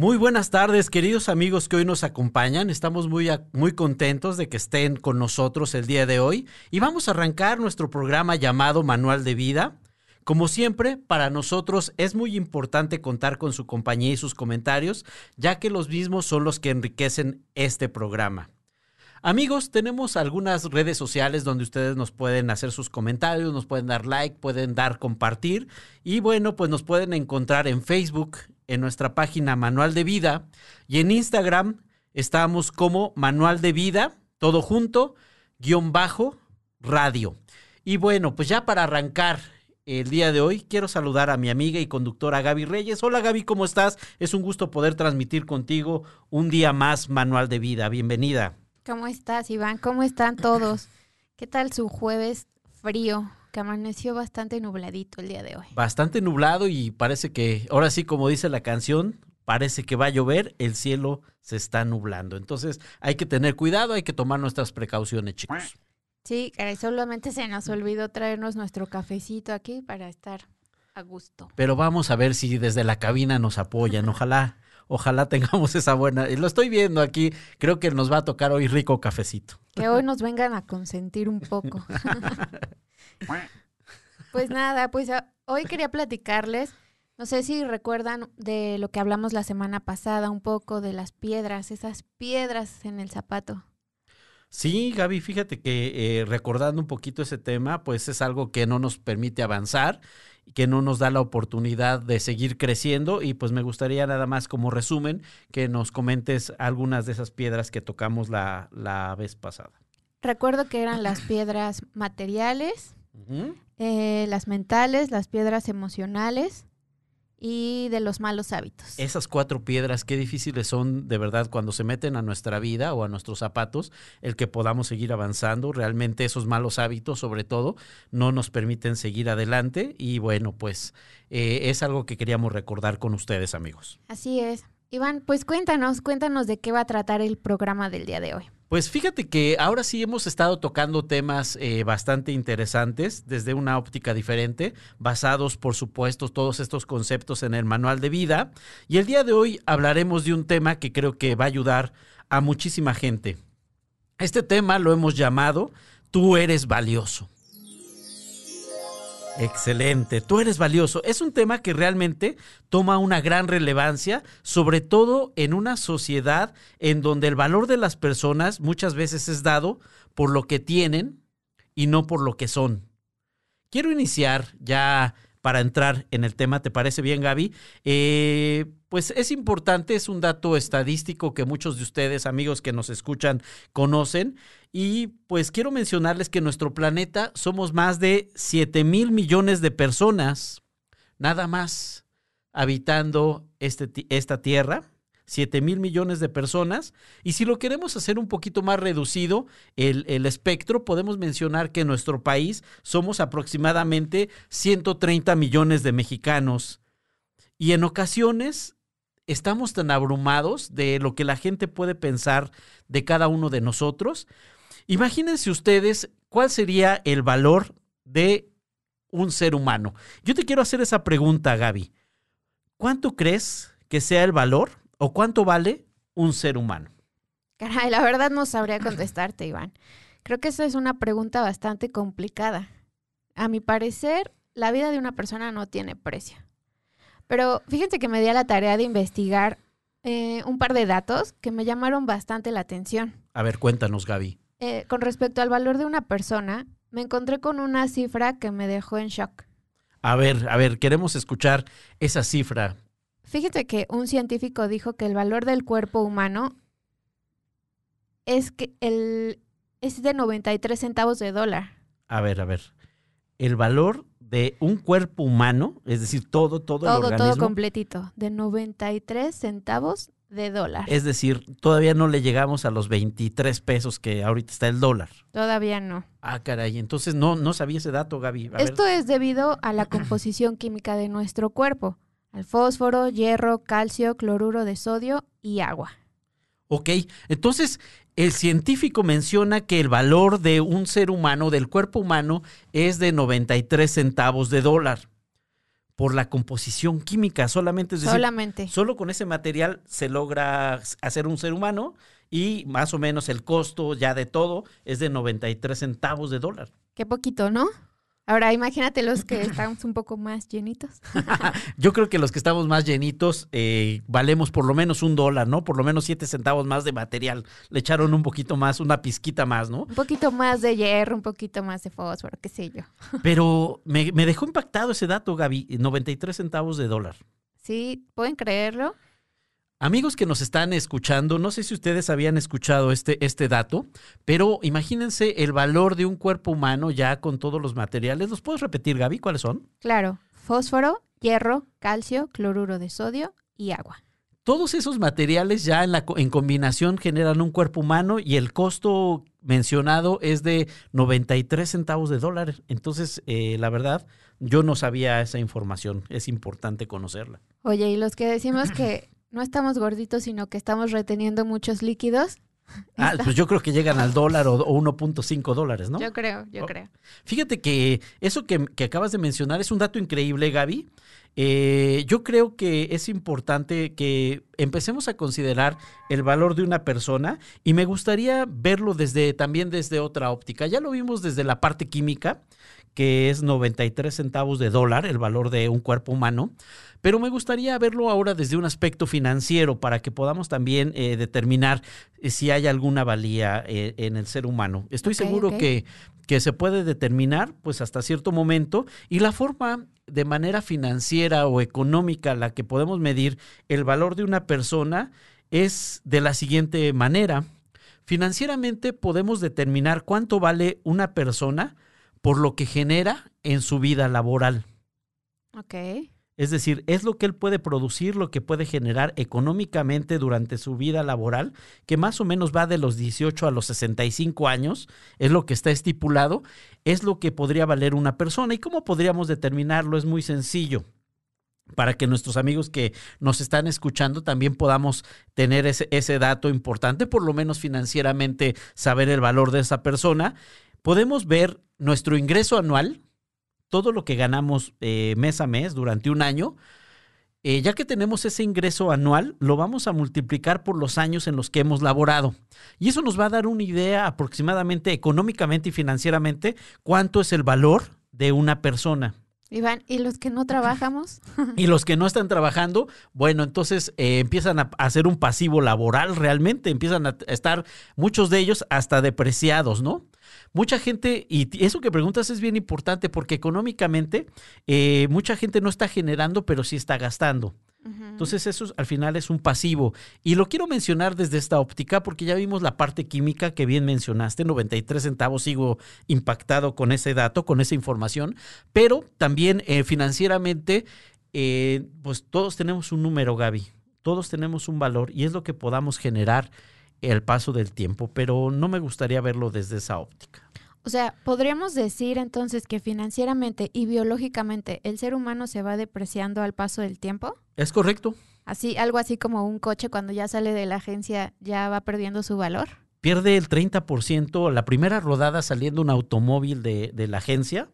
Muy buenas tardes, queridos amigos que hoy nos acompañan. Estamos muy, muy contentos de que estén con nosotros el día de hoy y vamos a arrancar nuestro programa llamado Manual de Vida. Como siempre, para nosotros es muy importante contar con su compañía y sus comentarios, ya que los mismos son los que enriquecen este programa. Amigos, tenemos algunas redes sociales donde ustedes nos pueden hacer sus comentarios, nos pueden dar like, pueden dar compartir y bueno, pues nos pueden encontrar en Facebook, en nuestra página Manual de Vida y en Instagram estamos como Manual de Vida, todo junto, guion bajo, radio. Y bueno, pues ya para arrancar el día de hoy quiero saludar a mi amiga y conductora Gaby Reyes. Hola Gaby, ¿cómo estás? Es un gusto poder transmitir contigo un día más Manual de Vida. Bienvenida. ¿Cómo estás, Iván? ¿Cómo están todos? ¿Qué tal su jueves frío? Que amaneció bastante nubladito el día de hoy. Bastante nublado y parece que, ahora sí, como dice la canción, parece que va a llover, el cielo se está nublando. Entonces hay que tener cuidado, hay que tomar nuestras precauciones, chicos. Sí, caray, solamente se nos olvidó traernos nuestro cafecito aquí para estar a gusto. Pero vamos a ver si desde la cabina nos apoyan, ojalá. Ojalá tengamos esa buena. Lo estoy viendo aquí. Creo que nos va a tocar hoy rico cafecito. Que hoy nos vengan a consentir un poco. pues nada, pues ah, hoy quería platicarles. No sé si recuerdan de lo que hablamos la semana pasada, un poco de las piedras, esas piedras en el zapato. Sí, Gaby, fíjate que eh, recordando un poquito ese tema, pues es algo que no nos permite avanzar que no nos da la oportunidad de seguir creciendo y pues me gustaría nada más como resumen que nos comentes algunas de esas piedras que tocamos la, la vez pasada. Recuerdo que eran las piedras materiales, eh, las mentales, las piedras emocionales, y de los malos hábitos. Esas cuatro piedras, qué difíciles son de verdad cuando se meten a nuestra vida o a nuestros zapatos, el que podamos seguir avanzando. Realmente esos malos hábitos, sobre todo, no nos permiten seguir adelante y bueno, pues eh, es algo que queríamos recordar con ustedes, amigos. Así es. Iván, pues cuéntanos, cuéntanos de qué va a tratar el programa del día de hoy. Pues fíjate que ahora sí hemos estado tocando temas eh, bastante interesantes desde una óptica diferente, basados por supuesto todos estos conceptos en el manual de vida. Y el día de hoy hablaremos de un tema que creo que va a ayudar a muchísima gente. Este tema lo hemos llamado Tú eres valioso. Excelente, tú eres valioso. Es un tema que realmente toma una gran relevancia, sobre todo en una sociedad en donde el valor de las personas muchas veces es dado por lo que tienen y no por lo que son. Quiero iniciar ya para entrar en el tema, ¿te parece bien Gaby? Eh, pues es importante, es un dato estadístico que muchos de ustedes, amigos que nos escuchan, conocen. Y pues quiero mencionarles que en nuestro planeta somos más de 7 mil millones de personas, nada más, habitando este, esta tierra. 7 mil millones de personas. Y si lo queremos hacer un poquito más reducido, el, el, espectro, podemos mencionar que en nuestro país somos aproximadamente 130 millones de mexicanos. Y en ocasiones estamos tan abrumados de lo que la gente puede pensar de cada uno de nosotros. Imagínense ustedes cuál sería el valor de un ser humano. Yo te quiero hacer esa pregunta, Gaby. ¿Cuánto crees que sea el valor o cuánto vale un ser humano? Caray, la verdad no sabría contestarte, Iván. Creo que esa es una pregunta bastante complicada. A mi parecer, la vida de una persona no tiene precio. Pero fíjense que me di a la tarea de investigar eh, un par de datos que me llamaron bastante la atención. A ver, cuéntanos, Gaby. Eh, con respecto al valor de una persona, me encontré con una cifra que me dejó en shock. A ver, a ver, queremos escuchar esa cifra. Fíjate que un científico dijo que el valor del cuerpo humano es que el es de 93 centavos de dólar. A ver, a ver. El valor de un cuerpo humano, es decir, todo, todo, todo el organismo. Todo completito, de 93 centavos de dólar. Es decir, todavía no le llegamos a los 23 pesos que ahorita está el dólar. Todavía no. Ah, caray, entonces no, no sabía ese dato, Gaby. Esto es debido a la composición química de nuestro cuerpo, al fósforo, hierro, calcio, cloruro de sodio y agua. Ok, entonces el científico menciona que el valor de un ser humano, del cuerpo humano, es de 93 centavos de dólar. por la composición química solamente. Es decir, Solamente. Solo con ese material se logra hacer un ser humano y más o menos el costo ya de todo es de 93 centavos de dólar. Qué poquito, ¿no? Ahora imagínate los que estamos un poco más llenitos. Yo creo que los que estamos más llenitos eh, valemos por lo menos un dólar, ¿no? Por lo menos siete centavos más de material. Le echaron un poquito más, una pizquita más, ¿no? Un poquito más de hierro, un poquito más de fósforo, qué sé yo. Pero me, me dejó impactado ese dato, Gaby. 93 centavos de dólar. Sí, ¿pueden creerlo? Amigos que nos están escuchando, no sé si ustedes habían escuchado este, este dato, pero imagínense el valor de un cuerpo humano ya con todos los materiales. ¿Los puedes repetir, Gaby? ¿Cuáles son? Claro, fósforo, hierro, calcio, cloruro de sodio y agua. Todos esos materiales ya en, la, en combinación generan un cuerpo humano y el costo mencionado es de 93 centavos de dólar. Entonces, eh, la verdad, yo no sabía esa información. Es importante conocerla. Oye, y los que decimos que no estamos gorditos, sino que estamos reteniendo muchos líquidos, Ah, pues yo creo que llegan al dólar o, o 1.5 dólares, ¿no? yo creo, yo Oh. creo. Fíjate que eso que, que acabas de mencionar es un dato increíble, Gaby. Eh, yo creo que es importante que empecemos a considerar el valor de una persona y me gustaría verlo desde también desde otra óptica. Ya lo vimos desde la parte química, que es 93 centavos de dólar, el valor de un cuerpo humano. Pero me gustaría verlo ahora desde un aspecto financiero para que podamos también eh, determinar eh, si hay alguna valía eh, en el ser humano. Estoy seguro que, que se puede determinar pues hasta cierto momento y la forma de manera financiera o económica la que podemos medir el valor de una persona es de la siguiente manera. Financieramente podemos determinar cuánto vale una persona por lo que genera en su vida laboral. Ok. Es decir, es lo que él puede producir, lo que puede generar económicamente durante su vida laboral, que más o menos va de los 18 a los 65 años, es lo que está estipulado, es lo que podría valer una persona. ¿Y cómo podríamos determinarlo? Es muy sencillo. Para que nuestros amigos que nos están escuchando también podamos tener ese, ese dato importante, por lo menos financieramente saber el valor de esa persona, podemos ver nuestro ingreso anual, todo lo que ganamos eh, mes a mes durante un año, eh, ya que tenemos ese ingreso anual, lo vamos a multiplicar por los años en los que hemos laborado. Y eso nos va a dar una idea aproximadamente económicamente y financieramente cuánto es el valor de una persona. Iván, ¿y los que no trabajamos? Y los que no están trabajando, bueno, entonces eh, empiezan a hacer un pasivo laboral realmente, empiezan a estar muchos de ellos hasta depreciados, ¿no? Mucha gente, y eso que preguntas es bien importante porque económicamente eh, mucha gente no está generando, pero sí está gastando. Entonces eso es- al final es un pasivo. Y lo quiero mencionar desde esta óptica porque ya vimos la parte química que bien mencionaste, 93 centavos, sigo impactado con ese dato, con esa información, pero también eh, financieramente, eh, pues todos tenemos un número, Gaby, todos tenemos un valor y es lo que podamos generar el paso del tiempo, pero no me gustaría verlo desde esa óptica. O sea, podríamos decir entonces que financieramente y biológicamente el ser humano se va depreciando al paso del tiempo. ¿Es correcto? Así, algo así como un coche cuando ya sale de la agencia ya va perdiendo su valor. Pierde el 30%, la primera rodada saliendo un automóvil de, de la agencia,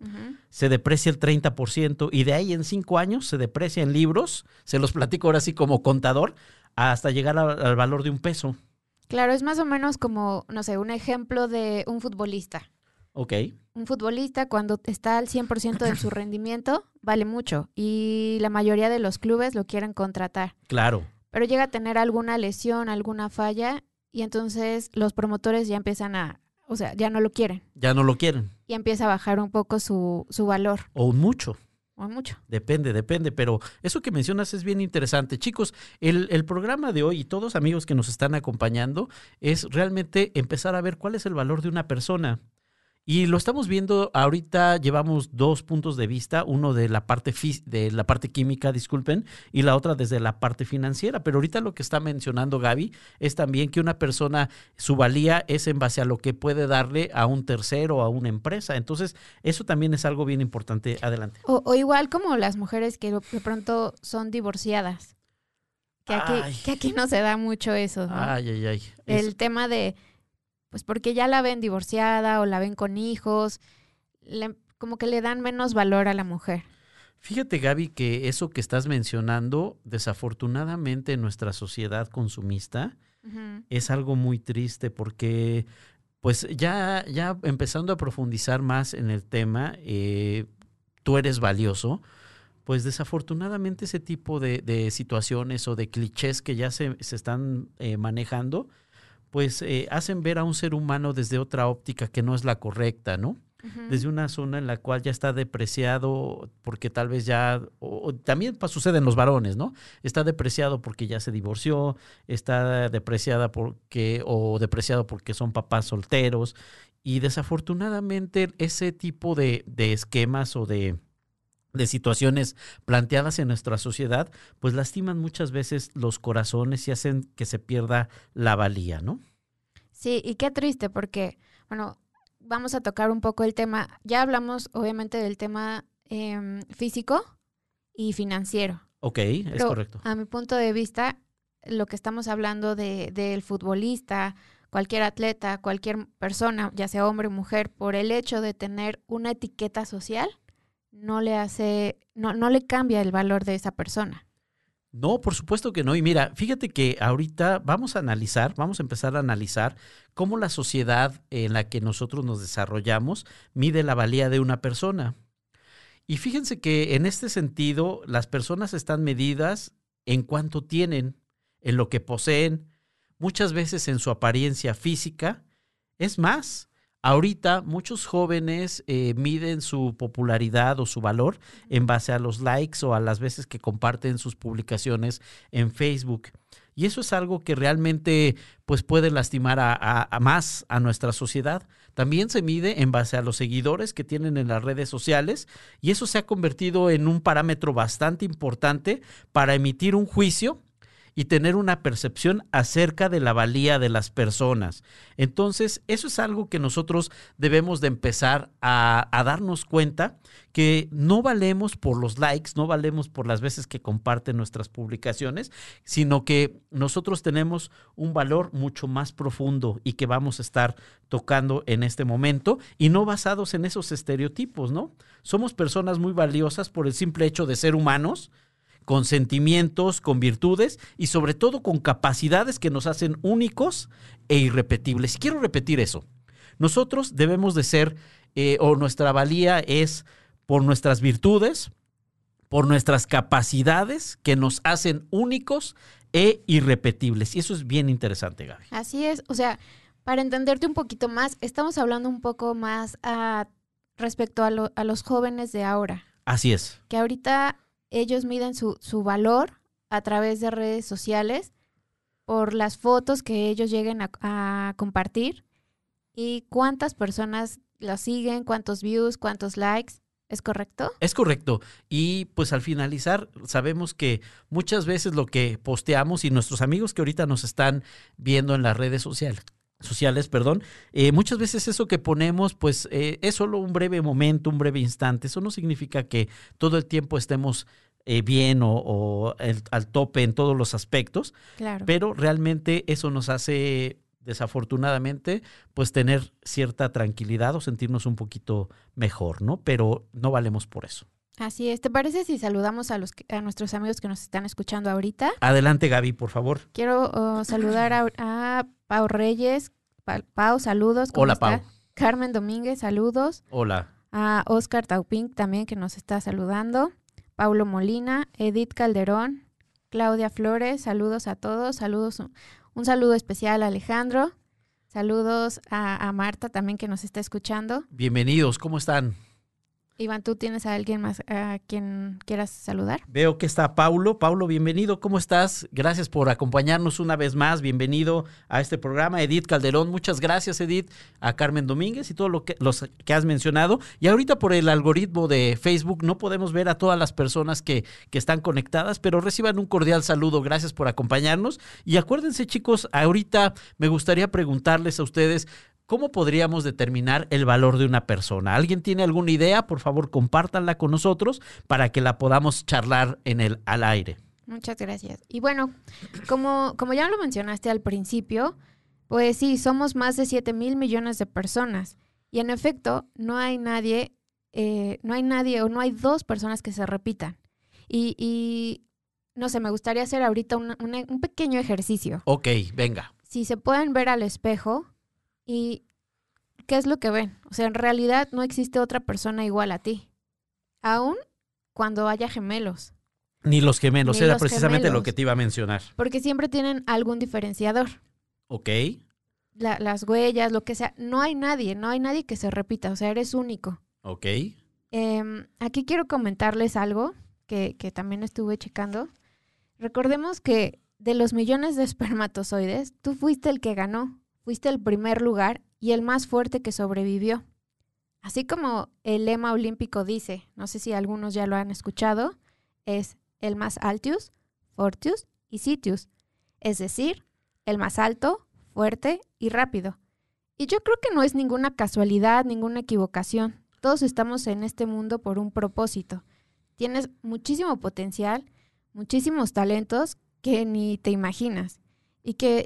se deprecia el 30% y de ahí en cinco años se deprecia en libros, se los platico ahora sí como contador, hasta llegar al valor de un peso. Claro, es más o menos como, no sé, un ejemplo de un futbolista. Ok, Un futbolista cuando está al 100% de su rendimiento vale mucho y la mayoría de los clubes lo quieren contratar. claro, Pero llega a tener alguna lesión, alguna falla y entonces los promotores ya empiezan a, o sea, ya no lo quieren ya no lo quieren, y empieza a bajar un poco su, su valor, o mucho. O mucho. Depende, depende, pero eso que mencionas es bien interesante. Chicos, el, el programa de hoy y todos amigos que nos están acompañando es realmente empezar a ver cuál es el valor de una persona. Y lo estamos viendo ahorita, llevamos dos puntos de vista, uno de la parte de la parte química, disculpen, y la otra desde la parte financiera. Pero ahorita lo que está mencionando Gaby es también que una persona, su valía es en base a lo que puede darle a un tercero, a una empresa. Entonces, eso también es algo bien importante. Adelante. O, o igual como las mujeres que de pronto son divorciadas. Que aquí, que aquí no se da mucho eso, ¿no? Ay, ay, ay. Es- El tema de, pues porque ya la ven divorciada o la ven con hijos, le- como que le dan menos valor a la mujer. Fíjate, Gaby, que eso que estás mencionando, desafortunadamente en nuestra sociedad consumista, es algo muy triste porque, pues ya, ya empezando a profundizar más en el tema, eh, tú eres valioso, pues desafortunadamente ese tipo de, de situaciones o de clichés que ya se, se están eh, manejando, pues eh, hacen ver a un ser humano desde otra óptica que no es la correcta, ¿no? Desde una zona en la cual ya está depreciado porque tal vez ya, o, o también sucede en los varones, ¿no? Está depreciado porque ya se divorció, está depreciada porque, o depreciado porque son papás solteros, y desafortunadamente ese tipo de, de esquemas o de, de situaciones planteadas en nuestra sociedad, pues lastiman muchas veces los corazones y hacen que se pierda la valía, ¿no? Sí, y qué triste porque, bueno, vamos a tocar un poco el tema, ya hablamos obviamente del tema em, físico y financiero. Ok, es Pero correcto. A mi punto de vista, lo que estamos hablando de, del futbolista, cualquier atleta, cualquier persona, ya sea hombre o mujer, por el hecho de tener una etiqueta social, no le hace, no, no le cambia el valor de esa persona. No, por supuesto que no. Y mira, fíjate que ahorita vamos a analizar, vamos a empezar a analizar cómo la sociedad en la que nosotros nos desarrollamos mide la valía de una persona. Y fíjense que en este sentido, las personas están medidas en cuanto tienen, en lo que poseen, muchas veces en su apariencia física. Es más, ahorita muchos jóvenes eh, miden su popularidad o su valor en base a los likes o a las veces que comparten sus publicaciones en Facebook. Y eso es algo que realmente pues puede lastimar a, a- a más a nuestra sociedad. También se mide en base a los seguidores que tienen en las redes sociales y eso se ha convertido en un parámetro bastante importante para emitir un juicio y tener una percepción acerca de la valía de las personas. Entonces, eso es algo que nosotros debemos de empezar a, a darnos cuenta que no valemos por los likes, no valemos por las veces que comparten nuestras publicaciones, sino que nosotros tenemos un valor mucho más profundo y que vamos a estar tocando en este momento y no basados en esos estereotipos, ¿no? Somos personas muy valiosas por el simple hecho de ser humanos, con sentimientos, con virtudes y sobre todo con capacidades que nos hacen únicos e irrepetibles. Y quiero repetir eso. Nosotros debemos de ser, eh, o nuestra valía es por nuestras virtudes, por nuestras capacidades que nos hacen únicos e irrepetibles. Y eso es bien interesante, Gaby. Así es, o sea, para entenderte un poquito más, estamos hablando un poco más a, respecto a, lo- a los jóvenes de ahora, Así es. que ahorita ellos miden su, su valor a través de redes sociales por las fotos que ellos lleguen a, a compartir y cuántas personas las siguen, cuántos views, cuántos likes, ¿es correcto? Es correcto. Y pues al finalizar, sabemos que muchas veces lo que posteamos y nuestros amigos que ahorita nos están viendo en las redes sociales, sociales, perdón, eh, muchas veces eso que ponemos, pues eh, es solo un breve momento, un breve instante. Eso no significa que todo el tiempo estemos eh, bien o, o el- al tope en todos los aspectos, Claro. pero realmente eso nos hace desafortunadamente pues tener cierta tranquilidad o sentirnos un poquito mejor, ¿no? Pero no valemos por eso. Así es. ¿Te parece si saludamos a, los, que- a nuestros amigos que nos están escuchando ahorita? Adelante Gaby, por favor. Quiero oh, saludar a, a Pau Reyes. Pa- Pau, saludos. ¿cómo Hola está? Pau. Carmen Domínguez, saludos. Hola. A Oscar Taupink también que nos está saludando. Paulo Molina, Edith Calderón, Claudia Flores, saludos a todos. Saludos, un saludo especial a Alejandro. Saludos a, a Marta también que nos está escuchando. Bienvenidos, ¿cómo están? Iván, ¿tú tienes a alguien más a quien quieras saludar? Veo que está Paulo. Paulo, bienvenido, ¿cómo estás? Gracias por acompañarnos una vez más. Bienvenido a este programa. Edith Calderón, muchas gracias, Edith. A Carmen Domínguez y todos lo que, los que has mencionado. Y ahorita por el algoritmo de Facebook no podemos ver a todas las personas que, que están conectadas, pero reciban un cordial saludo. Gracias por acompañarnos. Y acuérdense, chicos, ahorita me gustaría preguntarles a ustedes. ¿Cómo podríamos determinar el valor de una persona? ¿Alguien tiene alguna idea? Por favor, compártanla con nosotros para que la podamos charlar en el al aire. Muchas gracias. Y bueno, como, como ya lo mencionaste al principio, pues sí, somos más de 7 mil millones de personas. Y en efecto, no hay nadie eh, no hay nadie o no hay dos personas que se repitan. Y, y no sé, me gustaría hacer ahorita un pequeño ejercicio. Ok, venga. Si se pueden ver al espejo y qué es lo que ven. O sea, en realidad no existe otra persona igual a ti. Aún cuando haya gemelos. Ni los gemelos, Ni era los precisamente lo que te iba a mencionar. Porque siempre tienen algún diferenciador. Ok, La- las huellas, lo que sea. No hay nadie, no hay nadie que se repita. O sea, eres único. ok. Em, aquí quiero comentarles algo que, que también estuve checando. Recordemos que de los millones de espermatozoides, tú fuiste el que ganó, fuiste el primer lugar y el más fuerte que sobrevivió. Así como el lema olímpico dice, no sé si algunos ya lo han escuchado, es el más altius, fortius y sitius, es decir, el más alto, fuerte y rápido. Y yo creo que no es ninguna casualidad, ninguna equivocación. Todos estamos en este mundo por un propósito. Tienes muchísimo potencial, muchísimos talentos que ni te imaginas. Y que,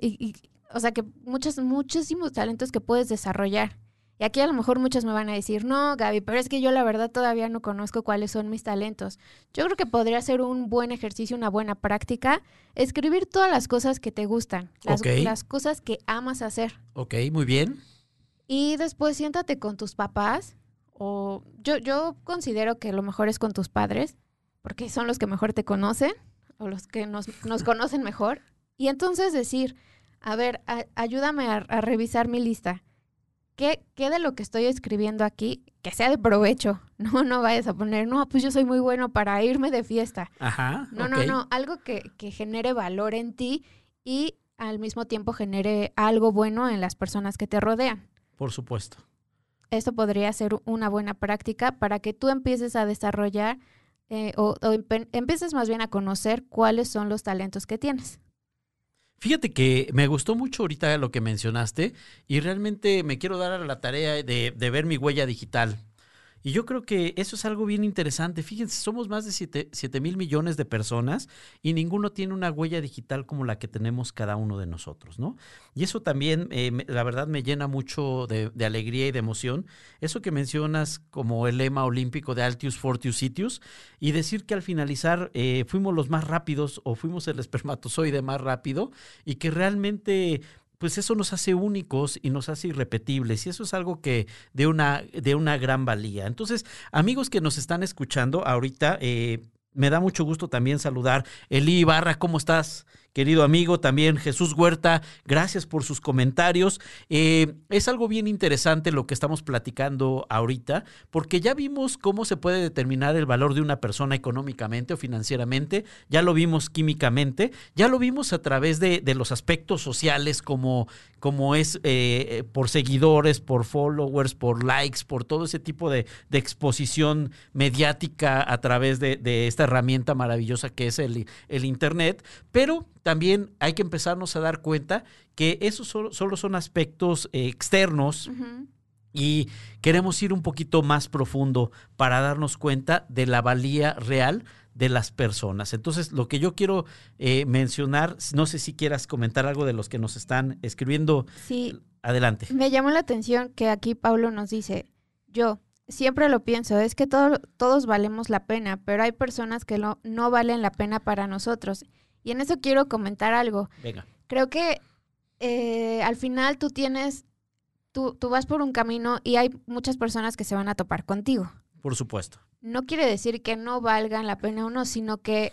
o sea, que muchos, muchísimos talentos que puedes desarrollar. Y aquí a lo mejor muchos me van a decir, no, Gaby, pero es que yo la verdad todavía no conozco cuáles son mis talentos. Yo creo que podría ser un buen ejercicio, una buena práctica, escribir todas las cosas que te gustan, las, cosas que amas hacer. Ok, muy bien. Y después siéntate con tus papás o yo, yo considero que lo mejor es con tus padres porque son los que mejor te conocen o los que nos, nos conocen mejor. Y entonces decir, a ver, a- ayúdame a, a revisar mi lista. ¿Qué, ¿Qué de lo que estoy escribiendo aquí que sea de provecho? No, no vayas a poner, no, pues yo soy muy bueno para irme de fiesta. Ajá. No, no, no, algo que, que genere valor en ti y al mismo tiempo genere algo bueno en las personas que te rodean. Por supuesto. Esto podría ser una buena práctica para que tú empieces a desarrollar eh, o, o empieces más bien a conocer cuáles son los talentos que tienes. Fíjate que me gustó mucho ahorita lo que mencionaste y realmente me quiero dar a la tarea de, de ver mi huella digital. Y yo creo que eso es algo bien interesante. Fíjense, somos más de 7 mil millones de personas y ninguno tiene una huella digital como la que tenemos cada uno de nosotros, ¿no? Y eso también, eh, la verdad, me llena mucho de, de alegría y de emoción. Eso que mencionas como el lema olímpico de Altius Fortius Sitius y decir que al finalizar eh, fuimos los más rápidos o fuimos el espermatozoide más rápido y que realmente pues eso nos hace únicos y nos hace irrepetibles y eso es algo que de una, de una gran valía. Entonces, amigos que nos están escuchando ahorita, eh, me da mucho gusto también saludar. Eli Ibarra, ¿cómo estás? Querido amigo, también Jesús Huerta, gracias por sus comentarios. Eh, es algo bien interesante lo que estamos platicando ahorita, porque ya vimos cómo se puede determinar el valor de una persona económicamente o financieramente, ya lo vimos químicamente, ya lo vimos a través de, los aspectos sociales como, como es eh, por seguidores, por followers, por likes, por todo ese tipo de, de exposición mediática a través de, de esta herramienta maravillosa que es el, el Internet, pero también hay que empezarnos a dar cuenta que esos solo, solo son aspectos eh, externos y queremos ir un poquito más profundo para darnos cuenta de la valía real de las personas. Entonces, lo que yo quiero eh, mencionar, no sé si quieras comentar algo de los que nos están escribiendo. Sí, Adelante. me llamó la atención que aquí Pablo nos dice, yo siempre lo pienso, es que todo- todos valemos la pena, pero hay personas que no, no valen la pena para nosotros. Y en eso quiero comentar algo. Venga. creo que eh, al final tú tienes, tú, tú vas por un camino y hay muchas personas que se van a topar contigo. Por supuesto. No quiere decir que no valgan la pena o no, sino que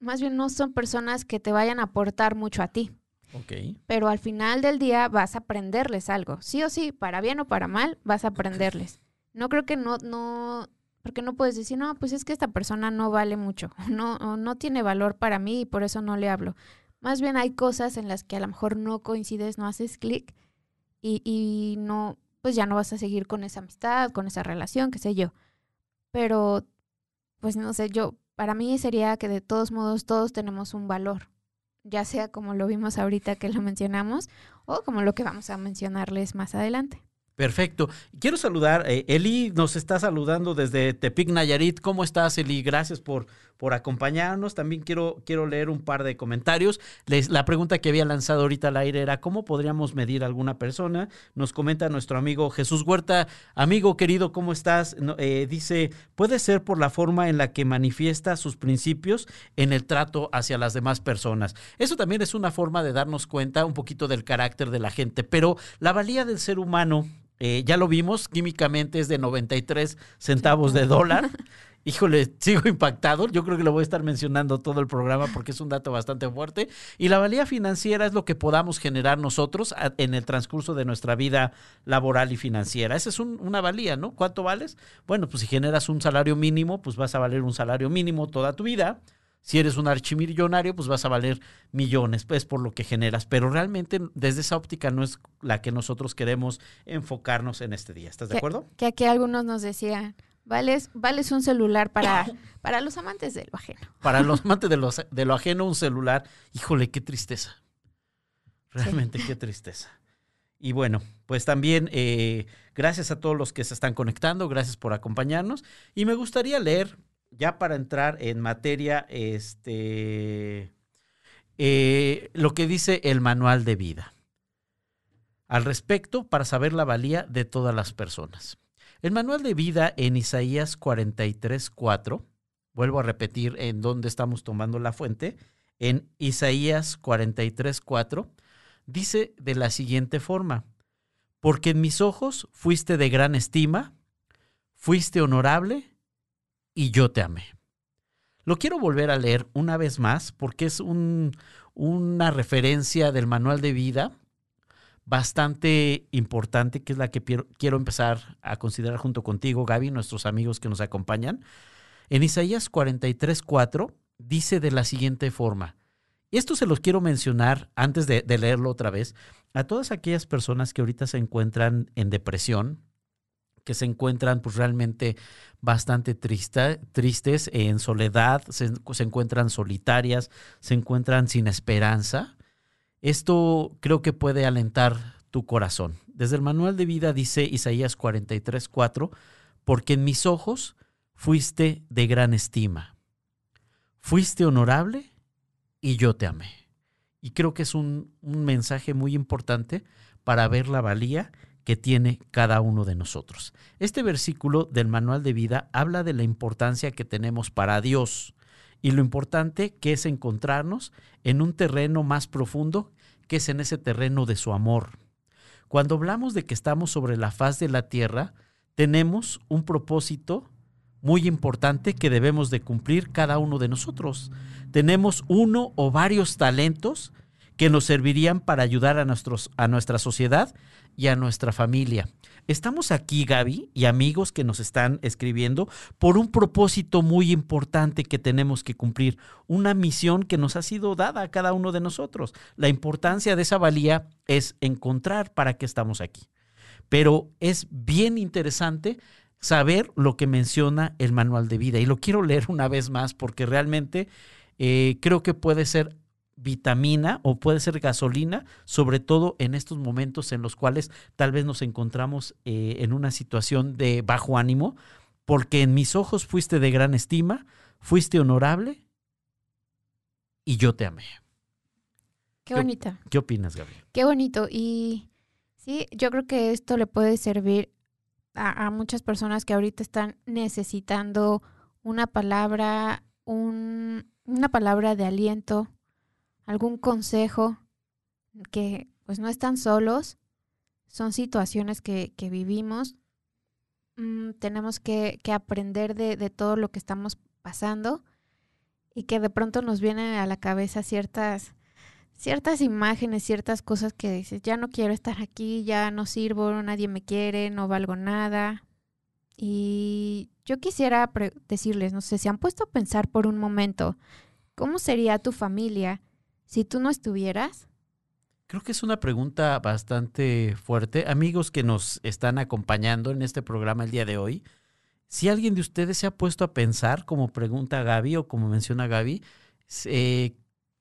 más bien no son personas que te vayan a aportar mucho a ti. Ok. Pero al final del día vas a aprenderles algo. Sí o sí, para bien o para mal, vas a aprenderles. No creo que no, no, porque no puedes decir, no, pues es que esta persona no vale mucho, no, no tiene valor para mí y por eso no le hablo. Más bien hay cosas en las que a lo mejor no coincides, no haces clic y, y no, pues ya no vas a seguir con esa amistad, con esa relación, qué sé yo. Pero, pues no sé, yo, para mí sería que de todos modos todos tenemos un valor, ya sea como lo vimos ahorita que lo mencionamos o como lo que vamos a mencionarles más adelante. Perfecto. Quiero saludar, eh, Eli nos está saludando desde Tepic Nayarit. ¿Cómo estás, Eli? Gracias por, por acompañarnos. También quiero, quiero leer un par de comentarios. Les, la pregunta que había lanzado ahorita al aire era, ¿cómo podríamos medir a alguna persona? Nos comenta nuestro amigo Jesús Huerta. Amigo querido, ¿cómo estás? Eh, dice, puede ser por la forma en la que manifiesta sus principios en el trato hacia las demás personas. Eso también es una forma de darnos cuenta un poquito del carácter de la gente, pero la valía del ser humano eh, ya lo vimos, químicamente es de 93 centavos de dólar. Híjole, sigo impactado. Yo creo que lo voy a estar mencionando todo el programa porque es un dato bastante fuerte. Y la valía financiera es lo que podamos generar nosotros en el transcurso de nuestra vida laboral y financiera. Esa es una valía, ¿no? ¿Cuánto vales? Bueno, pues si generas un salario mínimo, pues vas a valer un salario mínimo toda tu vida. Si eres un archimillonario, pues vas a valer millones, pues por lo que generas. Pero realmente desde esa óptica no es la que nosotros queremos enfocarnos en este día. ¿Estás de acuerdo? Que aquí algunos nos decían, Vales, vales un celular para, para los amantes de lo ajeno. Para los amantes de, los, de lo ajeno, un celular. Híjole, qué tristeza. Realmente, qué tristeza. Y bueno, pues también eh, gracias a todos los que se están conectando, gracias por acompañarnos. Y me gustaría leer, ya para entrar en materia, este, eh, lo que dice el manual de vida. Al respecto, para saber la valía de todas las personas. El manual de vida en Isaías 43.4, vuelvo a repetir en dónde estamos tomando la fuente, en Isaías 43.4, dice de la siguiente forma, porque en mis ojos fuiste de gran estima, fuiste honorable y yo te amé. Lo quiero volver a leer una vez más porque es un, una referencia del manual de vida bastante importante, que es la que quiero empezar a considerar junto contigo, Gaby, nuestros amigos que nos acompañan. En Isaías 43, 4 dice de la siguiente forma, y esto se los quiero mencionar antes de, leerlo otra vez, a todas aquellas personas que ahorita se encuentran en depresión, que se encuentran pues realmente bastante tristes, en soledad, se, se, encuentran solitarias, se encuentran sin esperanza. Esto creo que puede alentar tu corazón. Desde el manual de vida dice Isaías 43, 4, porque en mis ojos fuiste de gran estima, fuiste honorable y yo te amé. Y creo que es un, un mensaje muy importante para ver la valía que tiene cada uno de nosotros. Este versículo del manual de vida habla de la importancia que tenemos para Dios y lo importante que es encontrarnos en un terreno más profundo, que es en ese terreno de su amor. Cuando hablamos de que estamos sobre la faz de la tierra, tenemos un propósito muy importante que debemos de cumplir cada uno de nosotros. Tenemos uno o varios talentos que nos servirían para ayudar a, nuestros, a nuestra sociedad y a nuestra familia. Estamos aquí, Gaby, y amigos que nos están escribiendo, por un propósito muy importante que tenemos que cumplir, una misión que nos ha sido dada a cada uno de nosotros. La importancia de esa valía es encontrar para qué estamos aquí. Pero es bien interesante saber lo que menciona el manual de vida. Y lo quiero leer una vez más porque realmente eh, creo que puede ser vitamina o puede ser gasolina, sobre todo en estos momentos en los cuales tal vez nos encontramos eh, en una situación de bajo ánimo, porque en mis ojos fuiste de gran estima, fuiste honorable y yo te amé. Qué bonita. ¿Qué opinas, Gabriel? Qué bonito. Y sí, yo creo que esto le puede servir a, a muchas personas que ahorita están necesitando una palabra, un, una palabra de aliento, algún consejo que pues no están solos, son situaciones que, que vivimos, mm, tenemos que, que aprender de, de, todo lo que estamos pasando y que de pronto nos vienen a la cabeza ciertas, ciertas imágenes, ciertas cosas que dices, ya no quiero estar aquí, ya no sirvo, nadie me quiere, no valgo nada. Y yo quisiera decirles, no sé, si han puesto a pensar por un momento, ¿cómo sería tu familia si tú no estuvieras? Creo que es una pregunta bastante fuerte. Amigos que nos están acompañando en este programa el día de hoy, si alguien de ustedes se ha puesto a pensar, como pregunta Gaby o como menciona Gaby, eh,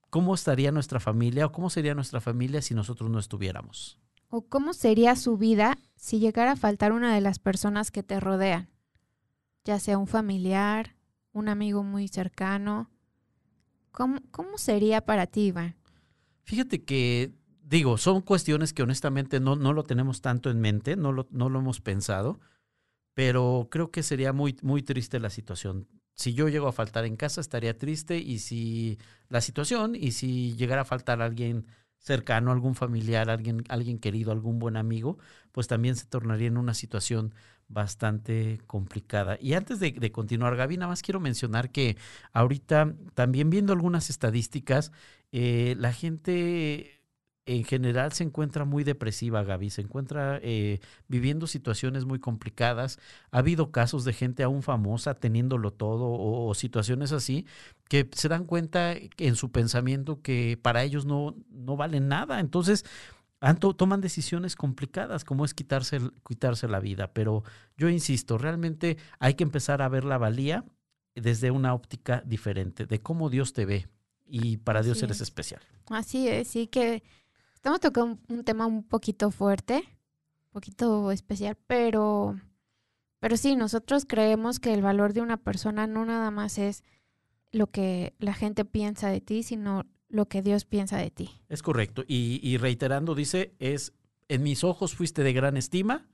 ¿cómo estaría nuestra familia o cómo sería nuestra familia si nosotros no estuviéramos? ¿O cómo sería su vida si llegara a faltar una de las personas que te rodean? Ya sea un familiar, un amigo muy cercano. ¿Cómo, cómo sería para ti, Iván? Fíjate que, digo, son cuestiones que honestamente no, no lo tenemos tanto en mente, no lo, no lo hemos pensado, pero creo que sería muy, muy triste la situación. Si yo llego a faltar en casa, estaría triste y si la situación y si llegara a faltar alguien cercano, algún familiar, alguien, alguien querido, algún buen amigo, pues también se tornaría en una situación bastante complicada. Y antes de, continuar, Gaby, nada más quiero mencionar que ahorita, también viendo algunas estadísticas, eh, la gente en general se encuentra muy depresiva, Gaby, se encuentra eh, viviendo situaciones muy complicadas. Ha habido casos de gente aún famosa teniéndolo todo o, o, situaciones así que se dan cuenta en su pensamiento que para ellos no, no valen nada. Entonces, toman decisiones complicadas como es quitarse, quitarse la vida. Pero yo insisto, realmente hay que empezar a ver la valía desde una óptica diferente, de cómo Dios te ve. Y para Dios eres es. especial. Así es, sí que estamos tocando un, un tema un poquito fuerte, un poquito especial, pero, pero sí, nosotros creemos que el valor de una persona no nada más es lo que la gente piensa de ti, sino lo que Dios piensa de ti. Es correcto. Y, y reiterando, dice, es, en mis ojos fuiste de gran estima,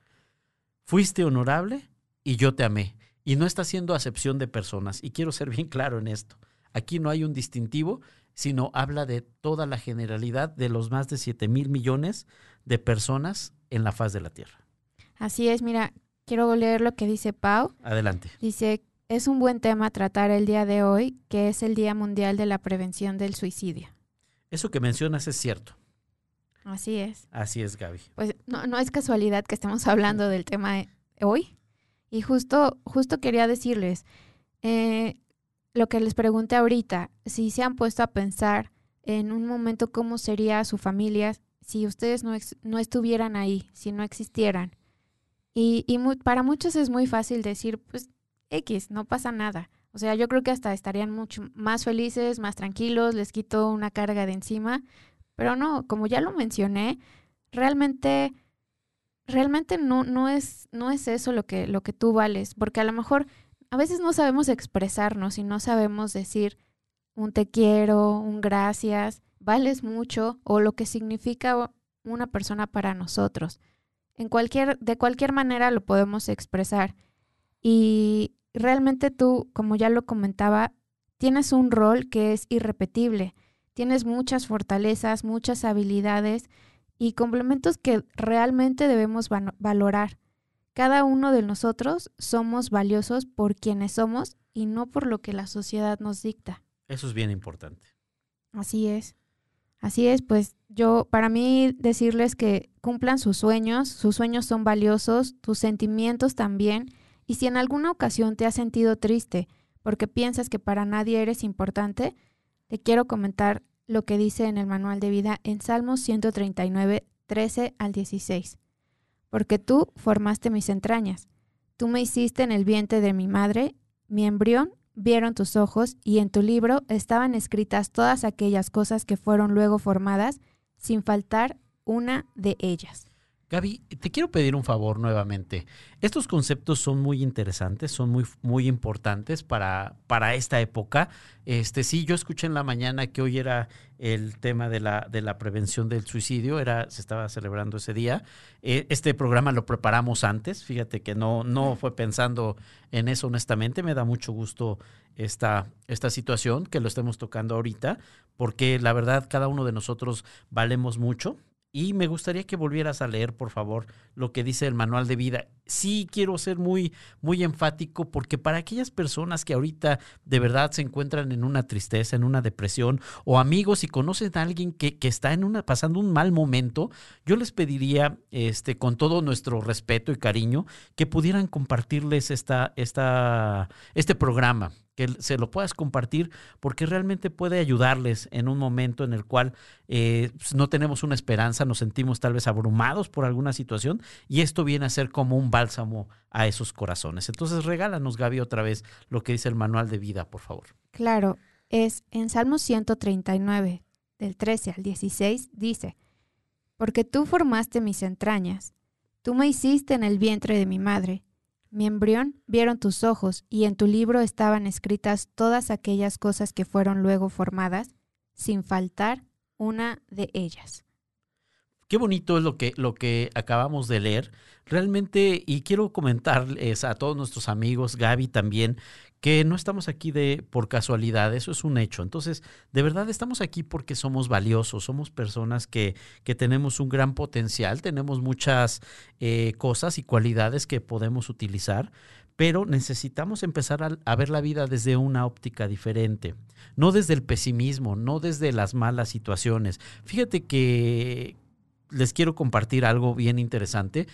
fuiste honorable y yo te amé. Y no está haciendo acepción de personas. Y quiero ser bien claro en esto. Aquí no hay un distintivo, sino habla de toda la generalidad de los más de 7 mil millones de personas en la faz de la Tierra. Así es, mira, quiero leer lo que dice Pau. Adelante. Dice, es un buen tema tratar el día de hoy, que es el Día Mundial de la Prevención del Suicidio. Eso que mencionas es cierto. Así es. Así es, Gaby. Pues no, no es casualidad que estemos hablando del tema hoy. Y justo, justo quería decirles, eh, lo que les pregunté ahorita, si se han puesto a pensar en un momento cómo sería su familia si ustedes no, no estuvieran ahí, si no existieran. Y, y muy, para muchos es muy fácil decir, pues X, no pasa nada. O sea, yo creo que hasta estarían mucho más felices, más tranquilos, les quito una carga de encima. Pero no, como ya lo mencioné, realmente, realmente no, no, es, no es eso lo que, lo que tú vales. Porque a lo mejor a veces no sabemos expresarnos y no sabemos decir un te quiero, un gracias, vales mucho o lo que significa una persona para nosotros. En cualquier, de cualquier manera lo podemos expresar. Y realmente tú, como ya lo comentaba, tienes un rol que es irrepetible. Tienes muchas fortalezas, muchas habilidades y complementos que realmente debemos valorar. Cada uno de nosotros somos valiosos por quienes somos y no por lo que la sociedad nos dicta. Eso es bien importante. Así es. Así es, pues yo, para mí decirles que cumplan sus sueños, sus sueños son valiosos, tus sentimientos también, y si en alguna ocasión te has sentido triste porque piensas que para nadie eres importante, te quiero comentar lo que dice en el manual de vida en Salmos 139, 13 al 16. Porque tú formaste mis entrañas, tú me hiciste en el vientre de mi madre, mi embrión vieron tus ojos y en tu libro estaban escritas todas aquellas cosas que fueron luego formadas, sin faltar una de ellas. Gaby, te quiero pedir un favor nuevamente. Estos conceptos son muy interesantes, son muy, muy importantes para, para esta época. Este, sí, yo escuché en la mañana que hoy era el tema de la, de la prevención del suicidio, era, se estaba celebrando ese día. Eh, este programa lo preparamos antes, fíjate que no, no fue pensando en eso honestamente, me da mucho gusto esta, esta situación que lo estemos tocando ahorita, porque la verdad cada uno de nosotros valemos mucho, y me gustaría que volvieras a leer, por favor, lo que dice el manual de vida. Sí quiero ser muy, muy enfático porque para aquellas personas que ahorita de verdad se encuentran en una tristeza, en una depresión, o amigos y conocen a alguien que, que está en una, pasando un mal momento, yo les pediría, este, con todo nuestro respeto y cariño, que pudieran compartirles esta, esta, este programa que se lo puedas compartir porque realmente puede ayudarles en un momento en el cual eh, no tenemos una esperanza, nos sentimos tal vez abrumados por alguna situación y esto viene a ser como un bálsamo a esos corazones. Entonces regálanos, Gaby, otra vez lo que dice el manual de vida, por favor. Claro, es en Salmo 139, del 13 al 16, dice, porque tú formaste mis entrañas, tú me hiciste en el vientre de mi madre, Mi embrión vieron tus ojos, y en tu libro estaban escritas todas aquellas cosas que fueron luego formadas, sin faltar una de ellas. Qué bonito es lo que, lo que acabamos de leer. Realmente, y quiero comentarles a todos nuestros amigos, Gaby también, que no estamos aquí de por casualidad, eso es un hecho. Entonces, de verdad estamos aquí porque somos valiosos, somos personas que, que tenemos un gran potencial, tenemos muchas eh, cosas y cualidades que podemos utilizar, pero necesitamos empezar a, a, ver la vida desde una óptica diferente, no desde el pesimismo, no desde las malas situaciones. Fíjate que les quiero compartir algo bien interesante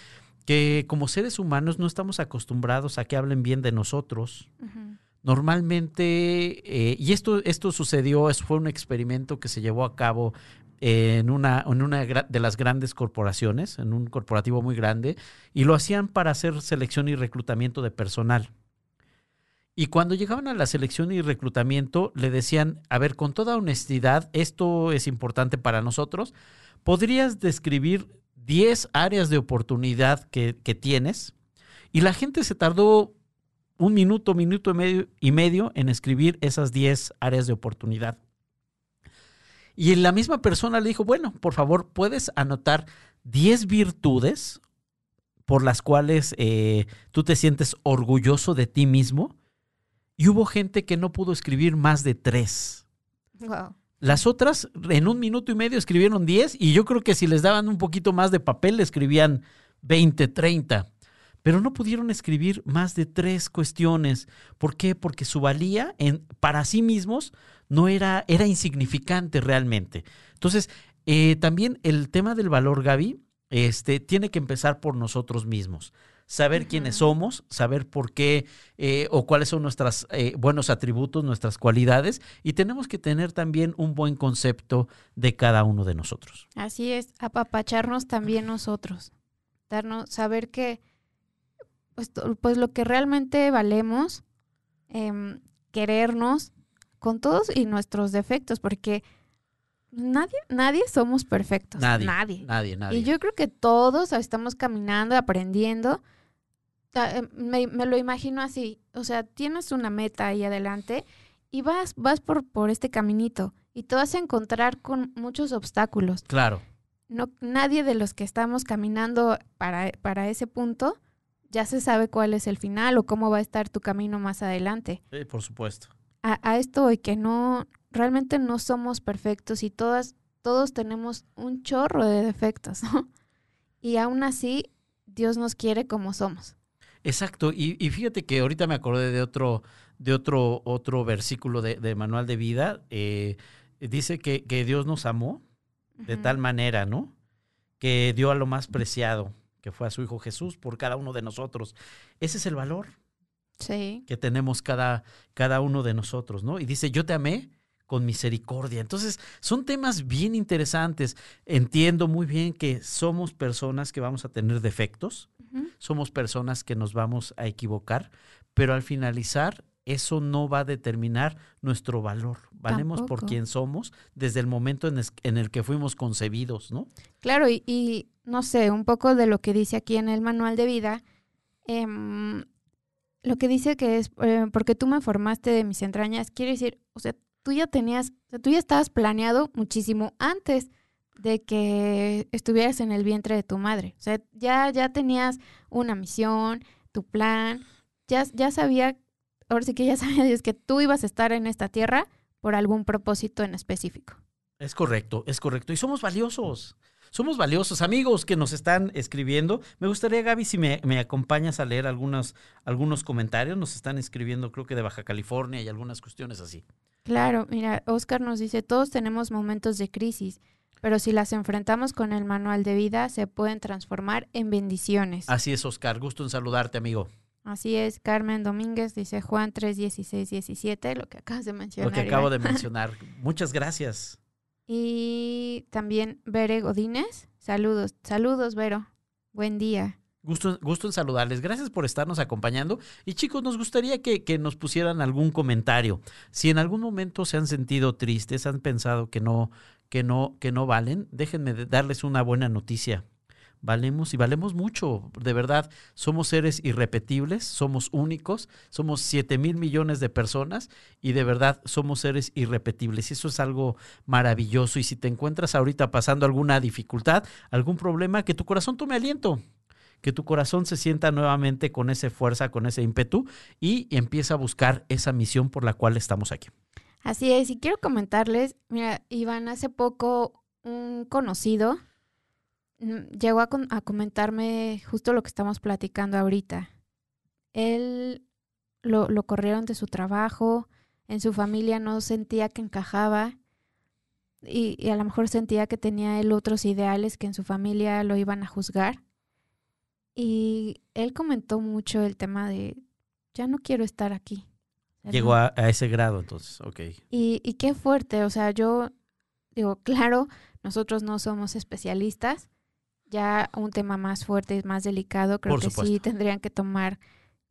que como seres humanos no estamos acostumbrados a que hablen bien de nosotros. Uh -huh. Normalmente, eh, y esto, esto sucedió, fue un experimento que se llevó a cabo en una, en una de las grandes corporaciones, en un corporativo muy grande, y lo hacían para hacer selección y reclutamiento de personal. Y cuando llegaban a la selección y reclutamiento, le decían, a ver, con toda honestidad, esto es importante para nosotros, ¿podrías describir 10 áreas de oportunidad que, tienes. Y la gente se tardó un minuto, minuto y medio, y medio en escribir esas 10 áreas de oportunidad. Y la misma persona le dijo, bueno, por favor, puedes anotar 10 virtudes por las cuales eh, tú te sientes orgulloso de ti mismo. Y hubo gente que no pudo escribir más de tres. Wow. Las otras, en un minuto y medio, escribieron 10 y yo creo que si les daban un poquito más de papel, escribían 20, 30. Pero no pudieron escribir más de tres cuestiones. ¿Por qué? Porque su valía para sí mismos no era, era insignificante realmente. Entonces, eh, también el tema del valor, Gaby, este, tiene que empezar por nosotros mismos saber uh -huh. quiénes somos, saber por qué eh, o cuáles son nuestros eh, buenos atributos, nuestras cualidades, y tenemos que tener también un buen concepto de cada uno de nosotros. Así es, apapacharnos también nosotros, darnos, saber que pues, pues lo que realmente valemos, eh, querernos con todos y nuestros defectos, porque nadie, nadie somos perfectos. Nadie, nadie. Nadie, nadie. Y yo creo que todos estamos caminando, aprendiendo. Em, Me, me, lo imagino así. O sea, tienes una meta ahí adelante y vas, vas por, por este caminito y te vas a encontrar con muchos obstáculos. Claro. No, nadie de los que estamos caminando para, para ese punto ya se sabe cuál es el final o cómo va a estar tu camino más adelante. Sí, por supuesto. A, a esto y que no, realmente no somos perfectos y todas, todos tenemos un chorro de defectos, ¿no? Y aún así, Dios nos quiere como somos. Exacto, y, y fíjate que ahorita me acordé de otro, de otro, otro versículo de, de Manual de Vida. Eh, dice que, que, Dios nos amó de uh -huh. tal manera, ¿no? Que dio a lo más preciado, que fue a su Hijo Jesús, por cada uno de nosotros. Ese es el valor sí. que tenemos cada, cada uno de nosotros, ¿no? Y dice, yo te amé con misericordia. Entonces, son temas bien interesantes. Entiendo muy bien que somos personas que vamos a tener defectos, -huh. somos personas que nos vamos a equivocar, pero al finalizar, eso no va a determinar nuestro valor. Valemos Tampoco. por quien somos desde el momento en, es, en, el que fuimos concebidos, ¿no? Claro, y, y, no sé, un poco de lo que dice aquí en el manual de vida. Eh, lo que dice que es eh, porque tú me formaste de mis entrañas, quiere decir, o sea, tú ya tenías, o sea, tú ya estabas planeado muchísimo antes de que estuvieras en el vientre de tu madre. O sea, ya, ya tenías una misión, tu plan, ya, ya sabía, ahora sí que ya sabía Dios que tú ibas a estar en esta tierra por algún propósito en específico. Es correcto, es correcto. Y somos valiosos. Somos valiosos. Amigos que nos están escribiendo, me gustaría, Gaby, si me, me, acompañas a leer algunos, algunos comentarios. Nos están escribiendo, creo que de Baja California y algunas cuestiones así. Claro, mira, Oscar nos dice, todos tenemos momentos de crisis, pero si las enfrentamos con el manual de vida, se pueden transformar en bendiciones. Así es, Oscar. Gusto en saludarte, amigo. Así es, Carmen Domínguez dice Juan 3, 16, 17, lo que acabas de mencionar. Lo que acabo de mencionar. Muchas gracias. Y también Bere Godínez. Saludos, saludos, Vero. Buen día. Gusto, gusto en saludarles. Gracias por estarnos acompañando. Y chicos, nos gustaría que, que, nos pusieran algún comentario. Si en algún momento se han sentido tristes, han pensado que no, que no, que no valen, déjenme darles una buena noticia. valemos y valemos mucho, de verdad. Somos seres irrepetibles, somos únicos, somos 7 mil millones de personas y de verdad somos seres irrepetibles. Eso es algo maravilloso. Y si te encuentras ahorita pasando alguna dificultad, algún problema, que tu corazón tome aliento, que tu corazón se sienta nuevamente con esa fuerza, con ese ímpetu y empieza a buscar esa misión por la cual estamos aquí. Así es, y quiero comentarles, mira, Iván, hace poco un conocido mm, llegó a, comentarme justo lo que estamos platicando ahorita. Él lo, lo corrieron de su trabajo, en su familia no sentía que encajaba y, y, a lo mejor sentía que tenía él otros ideales que en su familia lo iban a juzgar. Y él comentó mucho el tema de, ya no quiero estar aquí. Llegó a, ese grado entonces, ok. Y, y qué fuerte, o sea, yo digo, claro, nosotros no somos especialistas, ya un tema más fuerte y más delicado, creo que sí tendrían que tomar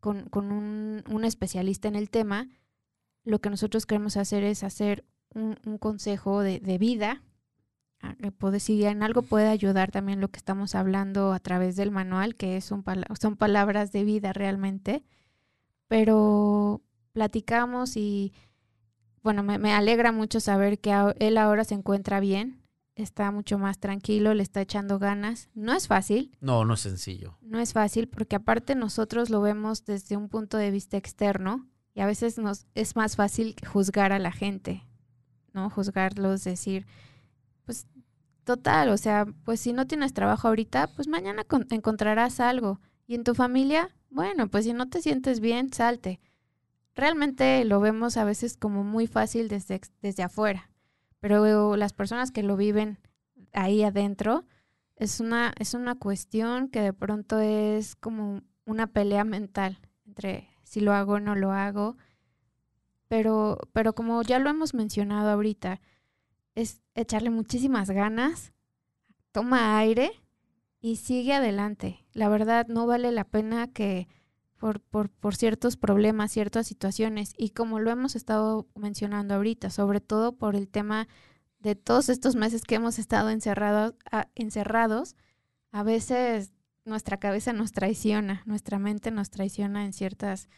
con, con un, un, especialista en el tema. Lo que nosotros queremos hacer es hacer un, un consejo de, de vida puede, si en algo puede ayudar también lo que estamos hablando a través del manual, que es un, son palabras de vida realmente, pero platicamos y bueno, me, me, alegra mucho saber que él ahora se encuentra bien, está mucho más tranquilo, le está echando ganas. No es fácil. No, no es sencillo. No es fácil porque aparte nosotros lo vemos desde un punto de vista externo y a veces nos es más fácil juzgar a la gente, ¿no? Juzgarlos, decir, pues total, o sea, pues si no tienes trabajo ahorita, pues mañana encontrarás algo. Y en tu familia, bueno, pues si no te sientes bien, salte. Realmente lo vemos a veces como muy fácil desde, desde afuera, pero las personas que lo viven ahí adentro, es una, es una cuestión que de pronto es como una pelea mental entre si lo hago o no lo hago. Pero, pero como ya lo hemos mencionado ahorita, es echarle muchísimas ganas, toma aire y sigue adelante. La verdad, no vale la pena que por, por, por, ciertos problemas, ciertas situaciones, y como lo hemos estado mencionando ahorita, sobre todo por el tema de todos estos meses que hemos estado encerrados, a, encerrados, a veces nuestra cabeza nos traiciona, nuestra mente nos traiciona en ciertas,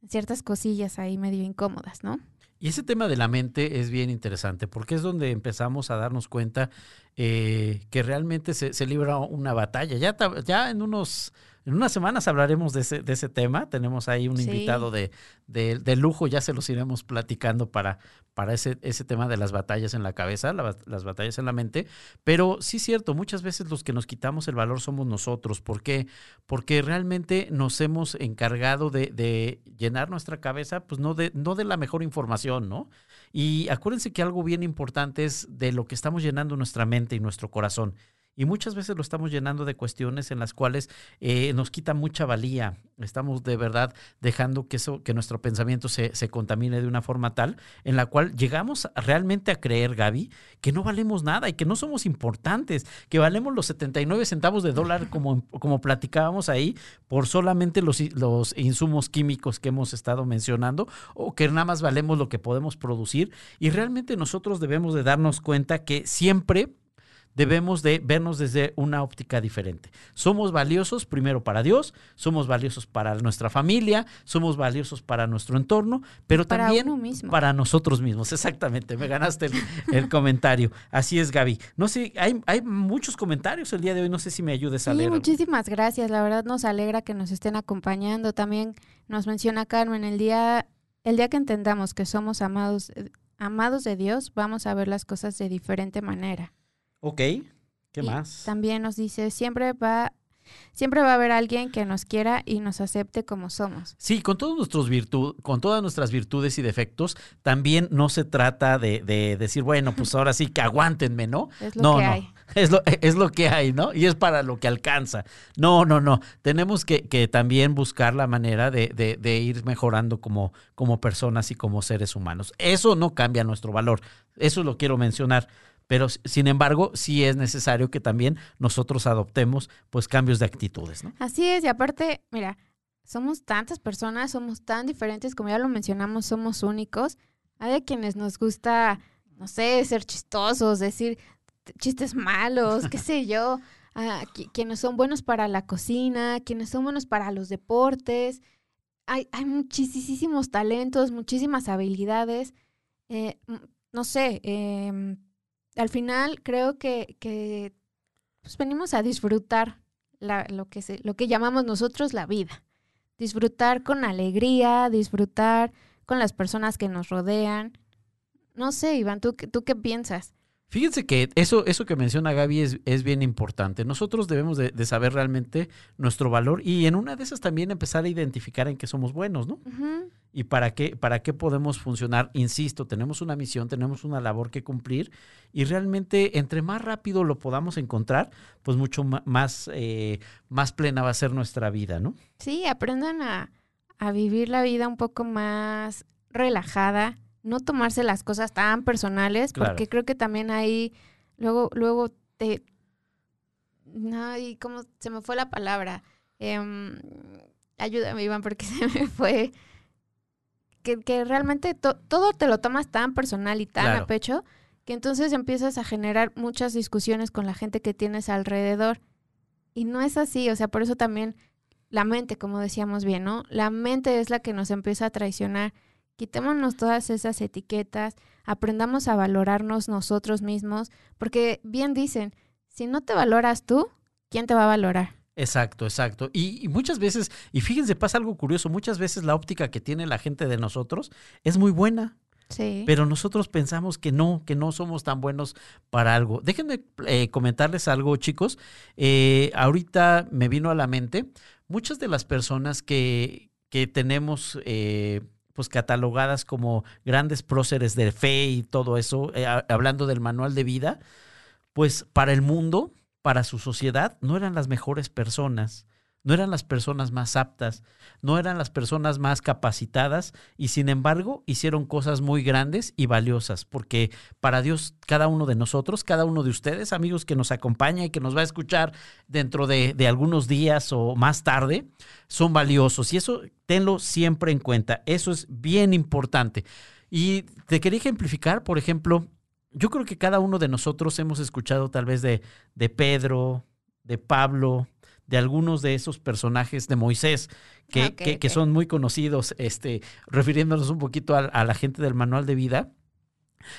en ciertas cosillas ahí medio incómodas, ¿no? Y ese tema de la mente es bien interesante porque es donde empezamos a darnos cuenta eh, que realmente se, se, libra una batalla. Ya, ya en unos en unas semanas hablaremos de ese, de ese tema. Tenemos ahí un invitado de, de, lujo, ya se los iremos platicando para, para ese, ese tema de las batallas en la cabeza, las batallas en la mente. Pero sí es cierto, muchas veces los que nos quitamos el valor somos nosotros. ¿Por qué? Porque realmente nos hemos encargado de, de llenar nuestra cabeza, pues no de, no de la mejor información, ¿no? Y acuérdense que algo bien importante es de lo que estamos llenando nuestra mente y nuestro corazón. Y muchas veces lo estamos llenando de cuestiones en las cuales eh, nos quita mucha valía. Estamos de verdad dejando que, eso, que nuestro pensamiento se, se, contamine de una forma tal en la cual llegamos realmente a creer, Gaby, que no valemos nada y que no somos importantes, que valemos los 79 centavos de dólar como, como platicábamos ahí por solamente los, los insumos químicos que hemos estado mencionando o que nada más valemos lo que podemos producir. Y realmente nosotros debemos de darnos cuenta que siempre debemos de vernos desde una óptica diferente. Somos valiosos primero para Dios, somos valiosos para nuestra familia, somos valiosos para nuestro entorno, pero también para nosotros mismos. Exactamente, me ganaste el, comentario. Así es, Gaby. No sé, hay, hay, muchos comentarios el día de hoy, no sé si me ayudes a sí, leer. Muchísimas gracias, la verdad nos alegra que nos estén acompañando. También nos menciona Carmen, el día, el día que entendamos que somos amados, eh, amados de Dios, vamos a ver las cosas de diferente manera. Ok, ¿qué más? También nos dice, siempre va, siempre va a haber alguien que nos quiera y nos acepte como somos. Sí, con todos nuestros virtud, con todas nuestras virtudes y defectos, también no se trata de, de decir, bueno, pues ahora sí que aguántenme, ¿no? Es lo que hay. Es lo, es lo que hay, ¿no? Y es para lo que alcanza. No, no, no. Tenemos que, que también buscar la manera de, de, de, ir mejorando como, como personas y como seres humanos. Eso no cambia nuestro valor. Eso lo quiero mencionar. Pero sin embargo, sí es necesario que también nosotros adoptemos pues cambios de actitudes, ¿no? Así es, y aparte, mira, somos tantas personas, somos tan diferentes, como ya lo mencionamos, somos únicos. Hay a quienes nos gusta, no sé, ser chistosos, decir chistes malos, qué sé yo. a quienes son buenos para la cocina, quienes son buenos para los deportes. Hay, hay muchísimos talentos, muchísimas habilidades. Eh, no sé, em, al final creo que, que pues venimos a disfrutar lo, que se, lo que llamamos nosotros la vida. Disfrutar con alegría, disfrutar con las personas que nos rodean. No sé, Iván, ¿tú, tú qué piensas? Fíjense que eso, eso que menciona Gaby es, es bien importante. Nosotros debemos de, saber realmente nuestro valor y en una de esas también empezar a identificar en qué somos buenos, ¿no? Y para qué, para qué podemos funcionar. Insisto, tenemos una misión, tenemos una labor que cumplir y realmente entre más rápido lo podamos encontrar, pues mucho más, eh, más plena va a ser nuestra vida, ¿no? Sí, aprendan a, a vivir la vida un poco más relajada, no tomarse las cosas tan personales, porque creo que también ahí luego, luego te... No, y cómo se me fue la palabra. Em, ayúdame, Iván, porque se me fue. Que, que realmente todo te lo tomas tan personal y tan a pecho que entonces empiezas a generar muchas discusiones con la gente que tienes alrededor. Y no es así, o sea, por eso también la mente, como decíamos bien, ¿no? La mente es la que nos empieza a traicionar Quitémonos todas esas etiquetas, aprendamos a valorarnos nosotros mismos, porque bien dicen, si no te valoras tú, ¿quién te va a valorar? Exacto, exacto. Y, muchas veces, y fíjense, pasa algo curioso, muchas veces la óptica que tiene la gente de nosotros es muy buena. Sí. Pero nosotros pensamos que no, que no somos tan buenos para algo. Déjenme eh, comentarles algo, chicos. Eh, ahorita me vino a la mente, muchas de las personas que, que tenemos eh, pues catalogadas como grandes próceres de fe y todo eso, eh, hablando del manual de vida, pues para el mundo, para su sociedad, no eran las mejores personas no eran las personas más aptas, no eran las personas más capacitadas y sin embargo hicieron cosas muy grandes y valiosas, porque para Dios cada uno de nosotros, cada uno de ustedes, amigos que nos acompaña y que nos va a escuchar dentro de, algunos días o más tarde, son valiosos y eso tenlo siempre en cuenta, eso es bien importante. Y te quería ejemplificar, por ejemplo, yo creo que cada uno de nosotros hemos escuchado tal vez de, de Pedro, de Pablo, de algunos de esos personajes de Moisés que, que, son muy conocidos, este, refiriéndonos un poquito a, la gente del manual de vida.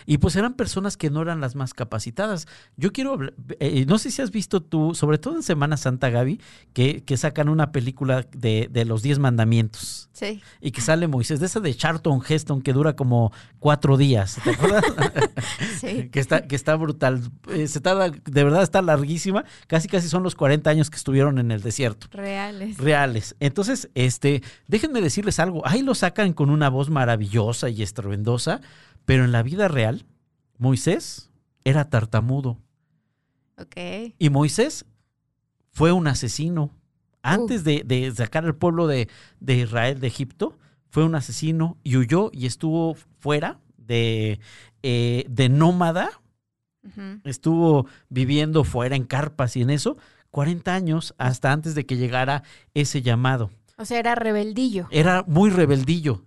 Y pues eran personas que no eran las más capacitadas. Yo quiero, eh, no sé si has visto tú, sobre todo en Semana Santa, Gaby, que, que sacan una película de, de, los Diez Mandamientos. Sí. Y que sale Moisés, de esa de Charlton Heston, que dura como cuatro días. ¿Te acuerdas? sí. que, está, que está brutal. Eh, se está, de verdad está larguísima. Casi, casi son los 40 años que estuvieron en el desierto. Reales. Reales. Entonces, este, déjenme decirles algo. Ahí lo sacan con una voz maravillosa y estruendosa pero en la vida real, Moisés era tartamudo. Ok. Y Moisés fue un asesino. Antes de, sacar al pueblo de, Israel de Egipto, fue un asesino y huyó y estuvo fuera de, eh, de nómada. Estuvo viviendo fuera en carpas y en eso 40 años hasta antes de que llegara ese llamado. O sea, era rebeldillo. Era muy rebeldillo.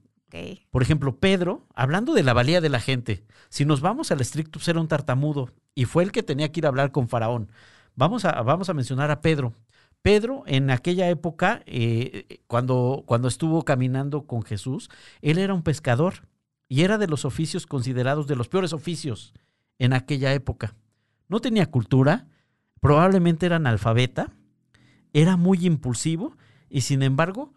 Por ejemplo, Pedro, hablando de la valía de la gente, si nos vamos al estricto, era un tartamudo y fue el que tenía que ir a hablar con Faraón. Vamos a, vamos a mencionar a Pedro. Pedro, en aquella época, eh, cuando, cuando estuvo caminando con Jesús, él era un pescador y era de los oficios considerados de los peores oficios en aquella época. No tenía cultura, probablemente era analfabeta, era muy impulsivo y sin embargo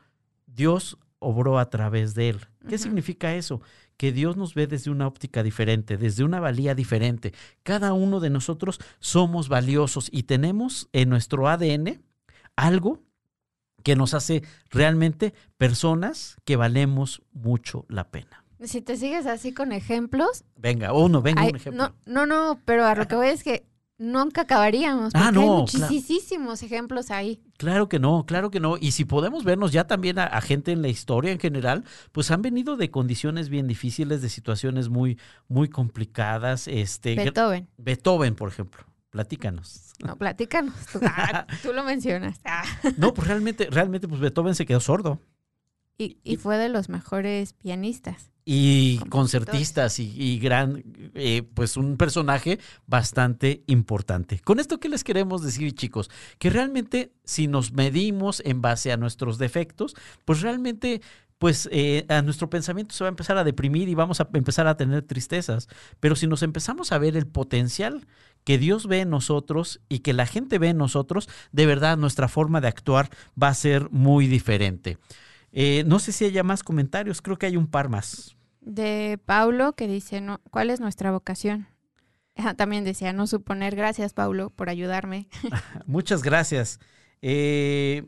Dios obró a través de él. ¿Qué significa eso? Que Dios nos ve desde una óptica diferente, desde una valía diferente. Cada uno de nosotros somos valiosos y tenemos en nuestro ADN algo que nos hace realmente personas que valemos mucho la pena. Si te sigues así con ejemplos. Venga, uno, venga un ejemplo. No, no, no, pero a lo que voy es que nunca acabaríamos. Ah, porque hay muchísimos ejemplos ahí. Claro que no, claro que no. Y si podemos vernos ya también a, gente en la historia en general, pues han venido de condiciones bien difíciles, de situaciones muy, muy complicadas. Este, Beethoven. Beethoven, por ejemplo. Platícanos. No, platícanos. Tú, ah, lo mencionas. Ah. No, pues realmente, realmente, pues Beethoven se quedó sordo. Y, y fue de los mejores pianistas. Y concertistas y, y gran, eh, pues un personaje bastante importante. Con esto, ¿qué les queremos decir, chicos? Que realmente si nos medimos en base a nuestros defectos, pues realmente... Pues eh, a nuestro pensamiento se va a empezar a deprimir y vamos a empezar a tener tristezas. Pero si nos empezamos a ver el potencial que Dios ve en nosotros y que la gente ve en nosotros, de verdad nuestra forma de actuar va a ser muy diferente. Eh, no sé si haya más comentarios, creo que hay un par más. De Paulo que dice, no, ¿cuál es nuestra vocación? Ah, También decía, no suponer, gracias Paulo por ayudarme. Muchas gracias. Eh,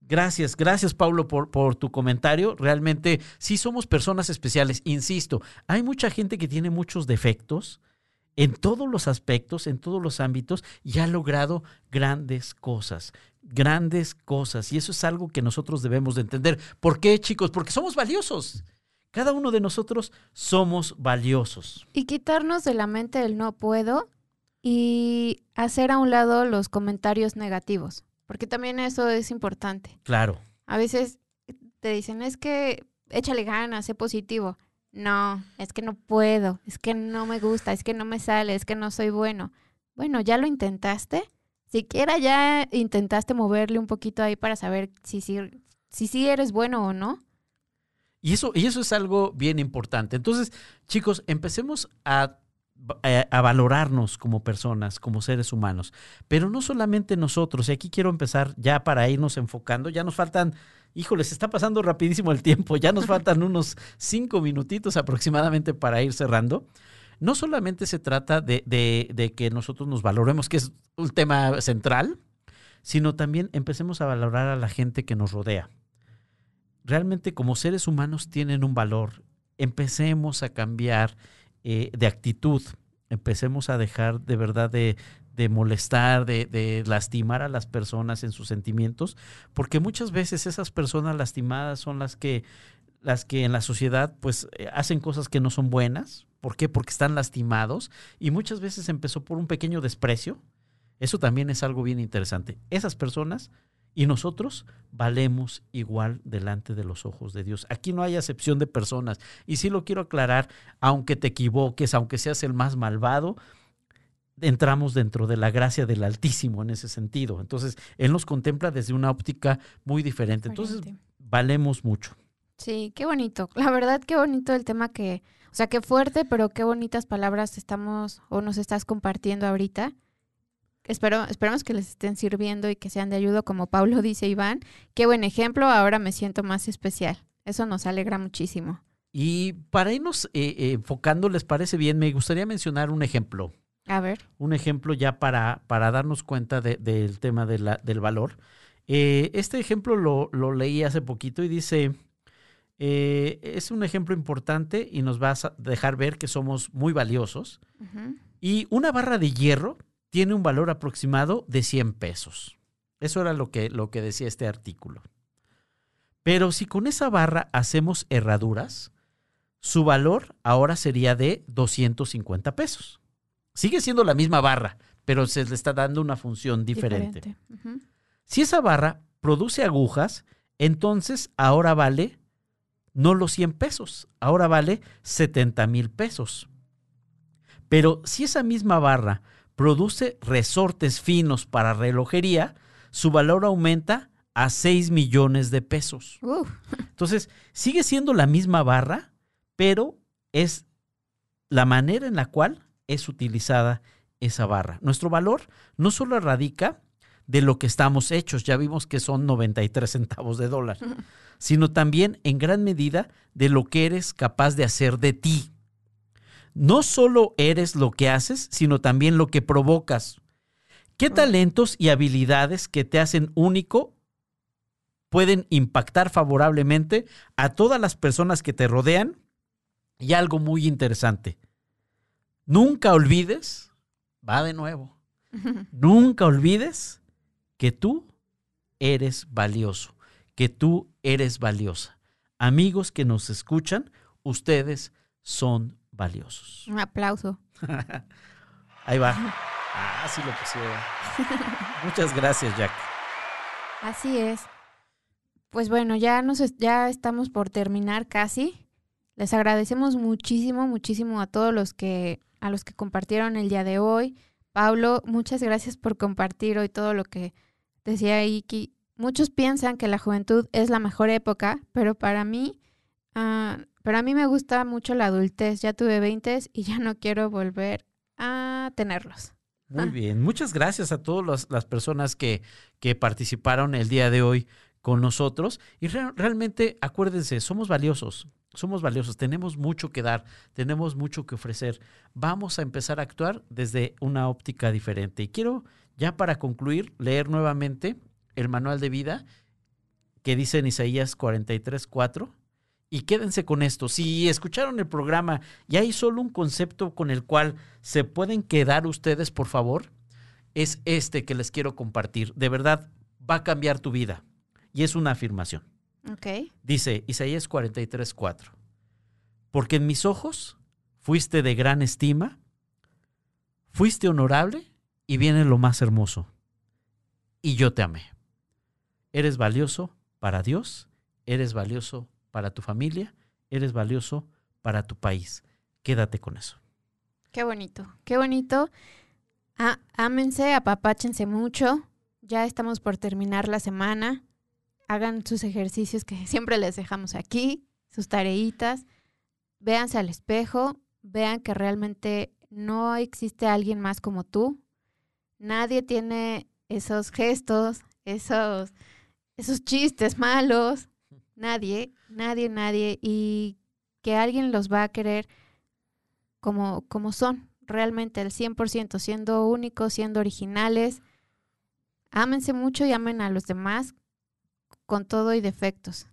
gracias, gracias Paulo por, por tu comentario. Realmente sí somos personas especiales. Insisto, hay mucha gente que tiene muchos defectos en todos los aspectos, en todos los ámbitos y ha logrado grandes cosas. Grandes cosas. Y eso es algo que nosotros debemos de entender. ¿Por qué, chicos? Porque somos valiosos. Cada uno de nosotros somos valiosos. Y quitarnos de la mente el no puedo y hacer a un lado los comentarios negativos, porque también eso es importante. Claro. A veces te dicen, es que échale ganas, sé positivo. No, es que no puedo, es que no me gusta, es que no me sale, es que no soy bueno. Bueno, ¿ya lo intentaste? Siquiera ya intentaste moverle un poquito ahí para saber si sí si, si eres bueno o no. Y eso, y eso es algo bien importante. Entonces, chicos, empecemos a, a, a valorarnos como personas, como seres humanos. Pero no solamente nosotros, y aquí quiero empezar ya para irnos enfocando, ya nos faltan, híjole, se está pasando rapidísimo el tiempo, ya nos faltan unos cinco minutitos aproximadamente para ir cerrando. No solamente se trata de, de, de que nosotros nos valoremos, que es un tema central, sino también empecemos a valorar a la gente que nos rodea realmente como seres humanos tienen un valor. Empecemos a cambiar eh, de actitud, empecemos a dejar de verdad de, de molestar, de, de, lastimar a las personas en sus sentimientos, porque muchas veces esas personas lastimadas son las que, las que en la sociedad pues eh, hacen cosas que no son buenas. ¿Por qué? Porque están lastimados y muchas veces empezó por un pequeño desprecio. Eso también es algo bien interesante. Esas personas y nosotros valemos igual delante de los ojos de Dios. Aquí no hay acepción de personas. Y sí lo quiero aclarar, aunque te equivoques, aunque seas el más malvado, entramos dentro de la gracia del Altísimo en ese sentido. Entonces, Él nos contempla desde una óptica muy diferente. Entonces, valemos mucho. Sí, qué bonito. La verdad, qué bonito el tema que, o sea, qué fuerte, pero qué bonitas palabras estamos o nos estás compartiendo ahorita. Espero, esperamos que les estén sirviendo y que sean de ayuda, como Pablo dice Iván. Qué buen ejemplo, ahora me siento más especial. Eso nos alegra muchísimo. Y para irnos eh, eh, enfocando, ¿les parece bien? Me gustaría mencionar un ejemplo. A ver. Un ejemplo ya para, para darnos cuenta de- del tema de la- del valor. Eh, este ejemplo lo, lo leí hace poquito y dice, eh, es un ejemplo importante y nos va a dejar ver que somos muy valiosos. Y una barra de hierro tiene un valor aproximado de 100 pesos. Eso era lo que, lo que decía este artículo. Pero si con esa barra hacemos herraduras, su valor ahora sería de 250 pesos. Sigue siendo la misma barra, pero se le está dando una función diferente. Si esa barra produce agujas, entonces ahora vale no los 100 pesos, ahora vale 70 mil pesos. Pero si esa misma barra produce resortes finos para relojería, su valor aumenta a 6 millones de pesos. Entonces, sigue siendo la misma barra, pero es la manera en la cual es utilizada esa barra. Nuestro valor no solo radica de lo que estamos hechos, ya vimos que son 93 centavos de dólar, sino también en gran medida de lo que eres capaz de hacer de ti. No solo eres lo que haces, sino también lo que provocas. ¿Qué talentos y habilidades que te hacen único pueden impactar favorablemente a todas las personas que te rodean? Y algo muy interesante, nunca olvides, va de nuevo, nunca olvides que tú eres valioso, que tú eres valiosa. Amigos que nos escuchan, ustedes son valiosos. un aplauso. Ahí va. Ah, sí lo pusieron. Muchas gracias, Jack. Así es. Pues bueno, ya nos ya estamos por terminar casi. Les agradecemos muchísimo, muchísimo a todos los que a los que compartieron el día de hoy. Pablo, muchas gracias por compartir hoy todo lo que decía Iki. Muchos piensan que la juventud es la mejor época, pero para mí, uh, pero a mí me gusta mucho la adultez. Ya tuve 20 y ya no quiero volver a tenerlos. Muy ah. bien, muchas gracias a todas las personas que, que participaron el día de hoy con nosotros. Y realmente, acuérdense, somos valiosos, somos valiosos, tenemos mucho que dar, tenemos mucho que ofrecer. Vamos a empezar a actuar desde una óptica diferente. Y quiero, ya para concluir, leer nuevamente el manual de vida que dice en Isaías 43, 4. Y quédense con esto. Si escucharon el programa y hay solo un concepto con el cual se pueden quedar ustedes, por favor, es este que les quiero compartir. De verdad, va a cambiar tu vida y es una afirmación. Okay. Dice Isaías 43, 4. Porque en mis ojos fuiste de gran estima, fuiste honorable y viene lo más hermoso. Y yo te amé. Eres valioso para Dios, eres valioso para tu familia, eres valioso para tu país. Quédate con eso. Qué bonito, qué bonito. Ah, ámense, apapáchense mucho. Ya estamos por terminar la semana hagan sus ejercicios que siempre les dejamos aquí, sus tareitas, véanse al espejo, vean que realmente no existe alguien más como tú. Nadie tiene esos gestos, esos, esos chistes malos. Nadie, nadie, nadie. Y que alguien los va a querer como, como son, realmente al 100%, siendo únicos, siendo originales. Ámense mucho y amen a los demás con todo y defectos.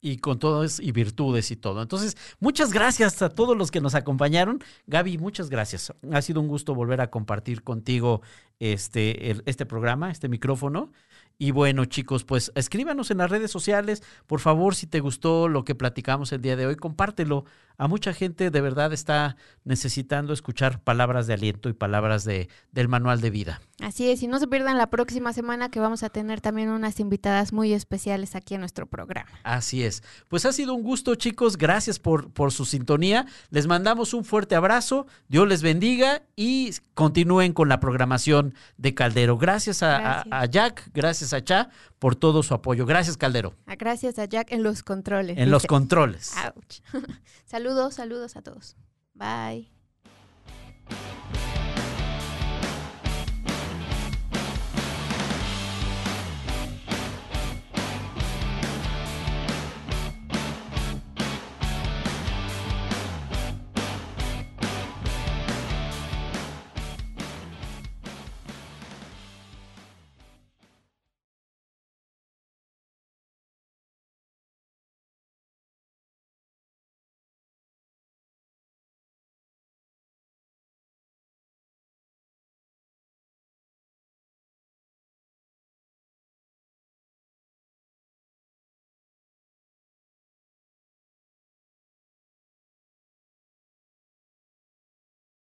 Y con todas y virtudes y todo. Entonces, muchas gracias a todos los que nos acompañaron. Gaby, muchas gracias. Ha sido un gusto volver a compartir contigo este, este programa, este micrófono. Y bueno, chicos, pues escríbanos en las redes sociales. Por favor, si te gustó lo que platicamos el día de hoy, compártelo. A mucha gente de verdad está necesitando escuchar palabras de aliento y palabras de, del manual de vida. Así es, y no se pierdan la próxima semana que vamos a tener también unas invitadas muy especiales aquí en nuestro programa. Así es. Pues ha sido un gusto, chicos. Gracias por, por su sintonía. Les mandamos un fuerte abrazo. Dios les bendiga y continúen con la programación de Caldero. Gracias a, a Jack, gracias gracias a Cha por todo su apoyo. Gracias, Caldero. Ah, gracias a Jack en los controles. En los controles. Saludos, saludos a todos. Bye.